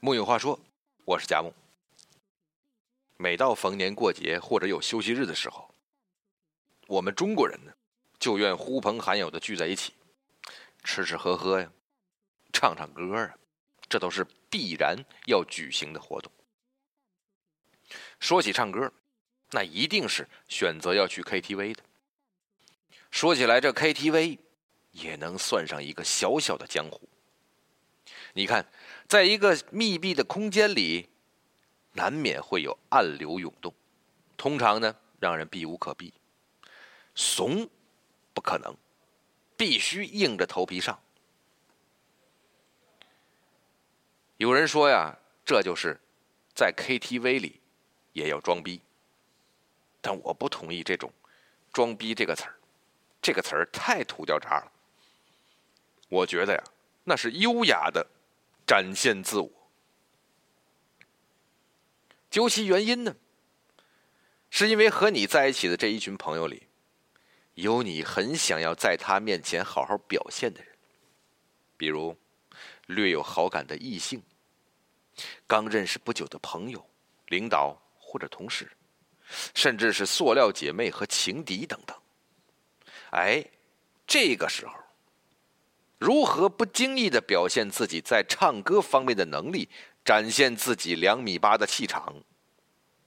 木有话说，我是佳木。每到逢年过节或者有休息日的时候，我们中国人呢，就愿呼朋喊友的聚在一起，吃吃喝喝呀，唱唱歌啊，这都是必然要举行的活动。说起唱歌，那一定是选择要去 KTV 的。说起来，这 KTV 也能算上一个小小的江湖。你看，在一个密闭的空间里，难免会有暗流涌动，通常呢，让人避无可避。怂，不可能，必须硬着头皮上。有人说呀，这就是在 KTV 里也要装逼，但我不同意这种“装逼”这个词儿，这个词儿太土掉渣了。我觉得呀，那是优雅的。展现自我，究其原因呢，是因为和你在一起的这一群朋友里，有你很想要在他面前好好表现的人，比如略有好感的异性、刚认识不久的朋友、领导或者同事，甚至是塑料姐妹和情敌等等。哎，这个时候。如何不经意的表现自己在唱歌方面的能力，展现自己两米八的气场，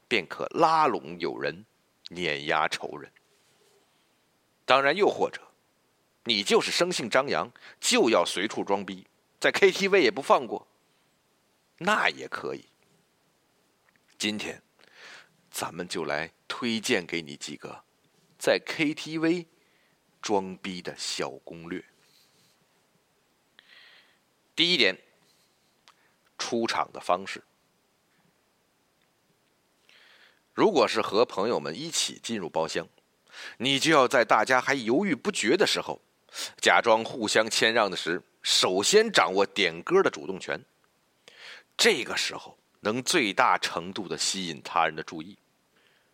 便可拉拢友人，碾压仇人。当然，又或者，你就是生性张扬，就要随处装逼，在 KTV 也不放过，那也可以。今天，咱们就来推荐给你几个在 KTV 装逼的小攻略。第一点，出场的方式。如果是和朋友们一起进入包厢，你就要在大家还犹豫不决的时候，假装互相谦让的时，首先掌握点歌的主动权。这个时候能最大程度的吸引他人的注意，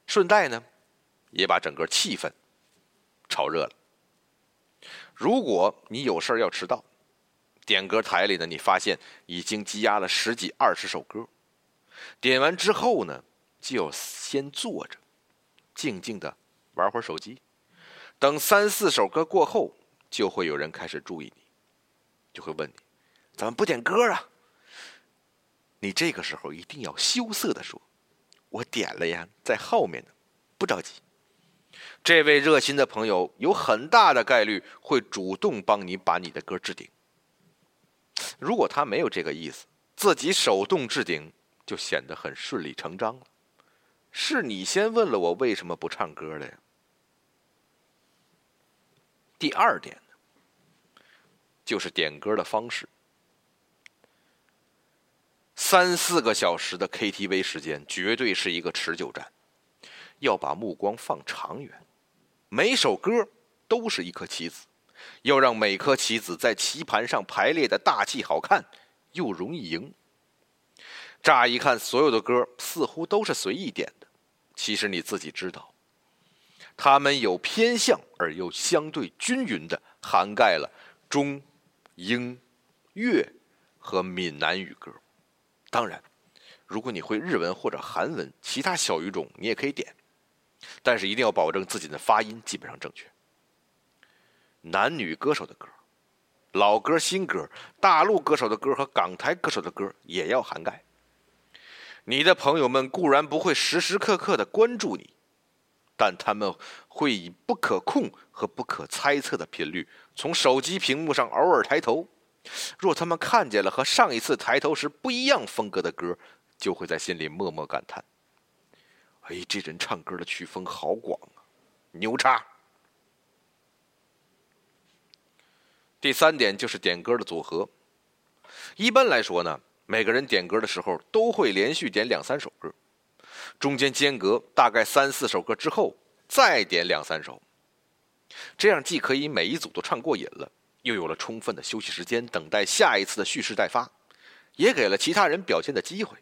顺带呢，也把整个气氛炒热了。如果你有事要迟到，点歌台里呢，你发现已经积压了十几二十首歌，点完之后呢，就要先坐着，静静的玩会儿手机，等三四首歌过后，就会有人开始注意你，就会问你，怎么不点歌啊？你这个时候一定要羞涩的说，我点了呀，在后面呢，不着急。这位热心的朋友有很大的概率会主动帮你把你的歌置顶。如果他没有这个意思，自己手动置顶就显得很顺理成章了。是你先问了我为什么不唱歌的呀？第二点，就是点歌的方式。三四个小时的 KTV 时间绝对是一个持久战，要把目光放长远，每首歌都是一颗棋子。要让每颗棋子在棋盘上排列的大气好看，又容易赢。乍一看，所有的歌似乎都是随意点的，其实你自己知道，他们有偏向而又相对均匀的涵盖了中、英、粤和闽南语歌。当然，如果你会日文或者韩文，其他小语种你也可以点，但是一定要保证自己的发音基本上正确。男女歌手的歌，老歌新歌，大陆歌手的歌和港台歌手的歌也要涵盖。你的朋友们固然不会时时刻刻的关注你，但他们会以不可控和不可猜测的频率从手机屏幕上偶尔抬头。若他们看见了和上一次抬头时不一样风格的歌，就会在心里默默感叹：“哎，这人唱歌的曲风好广啊，牛叉！”第三点就是点歌的组合。一般来说呢，每个人点歌的时候都会连续点两三首歌，中间间隔大概三四首歌之后再点两三首。这样既可以每一组都唱过瘾了，又有了充分的休息时间，等待下一次的蓄势待发，也给了其他人表现的机会。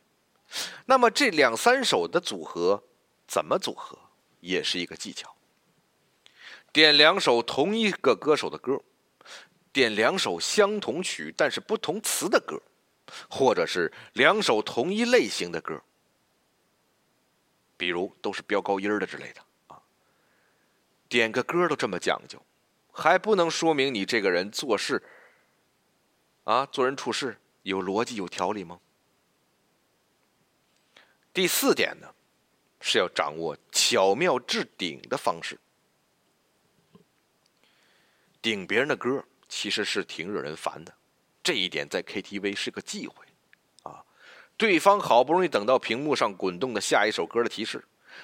那么这两三首的组合怎么组合，也是一个技巧。点两首同一个歌手的歌。点两首相同曲但是不同词的歌，或者是两首同一类型的歌，比如都是飙高音的之类的啊。点个歌都这么讲究，还不能说明你这个人做事啊，做人处事有逻辑、有条理吗？第四点呢，是要掌握巧妙置顶的方式。顶别人的歌其实是挺惹人烦的，这一点在 KTV 是个忌讳，啊，对方好不容易等到屏幕上滚动的下一首歌的提示，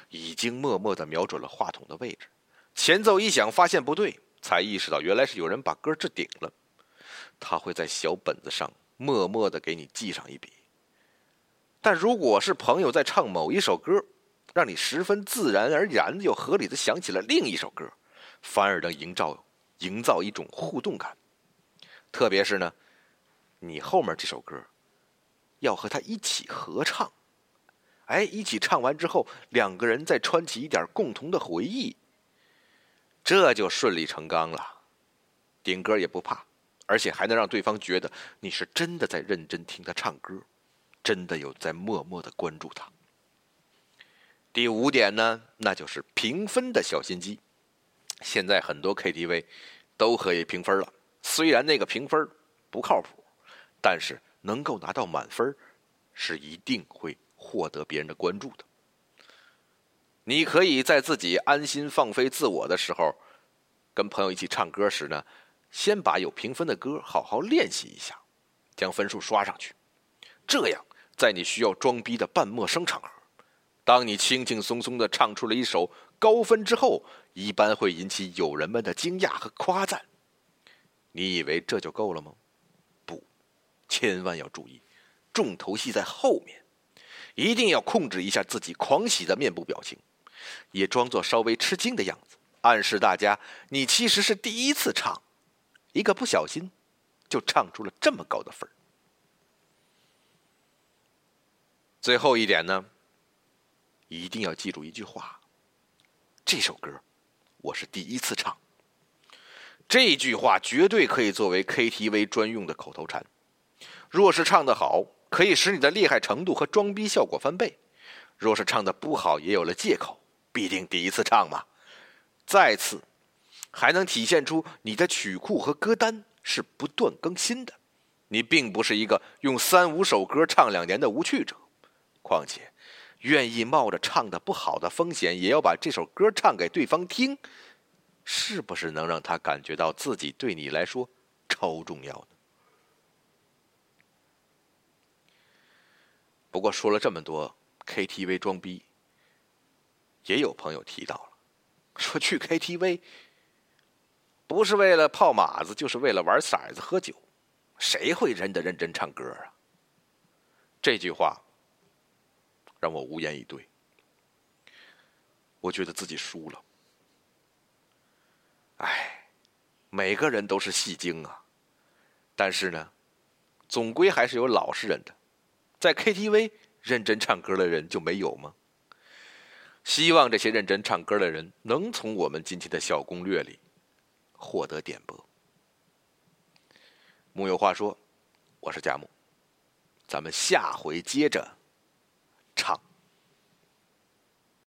已经默默的瞄准了话筒的位置，前奏一响，发现不对，才意识到原来是有人把歌置顶了，他会在小本子上默默的给你记上一笔。但如果是朋友在唱某一首歌，让你十分自然而然又合理的想起了另一首歌，反而能营造。营造一种互动感，特别是呢，你后面这首歌要和他一起合唱，哎，一起唱完之后，两个人再串起一点共同的回忆，这就顺理成章了。顶歌也不怕，而且还能让对方觉得你是真的在认真听他唱歌，真的有在默默的关注他。第五点呢，那就是评分的小心机。现在很多 KTV 都可以评分了，虽然那个评分不靠谱，但是能够拿到满分，是一定会获得别人的关注的。你可以在自己安心放飞自我的时候，跟朋友一起唱歌时呢，先把有评分的歌好好练习一下，将分数刷上去。这样，在你需要装逼的半陌生场合，当你轻轻松松的唱出了一首高分之后。一般会引起友人们的惊讶和夸赞。你以为这就够了吗？不，千万要注意，重头戏在后面，一定要控制一下自己狂喜的面部表情，也装作稍微吃惊的样子，暗示大家你其实是第一次唱，一个不小心就唱出了这么高的分最后一点呢，一定要记住一句话：这首歌。我是第一次唱，这句话绝对可以作为 KTV 专用的口头禅。若是唱得好，可以使你的厉害程度和装逼效果翻倍；若是唱得不好，也有了借口，必定第一次唱嘛。再次，还能体现出你的曲库和歌单是不断更新的，你并不是一个用三五首歌唱两年的无趣者。况且。愿意冒着唱的不好的风险，也要把这首歌唱给对方听，是不是能让他感觉到自己对你来说超重要呢？不过说了这么多，KTV 装逼，也有朋友提到了，说去 KTV 不是为了泡马子，就是为了玩骰子、喝酒，谁会真的认真唱歌啊？这句话。让我无言以对。我觉得自己输了。哎，每个人都是戏精啊，但是呢，总归还是有老实人的。在 KTV 认真唱歌的人就没有吗？希望这些认真唱歌的人能从我们今天的小攻略里获得点拨。木有话说，我是佳木，咱们下回接着。唱。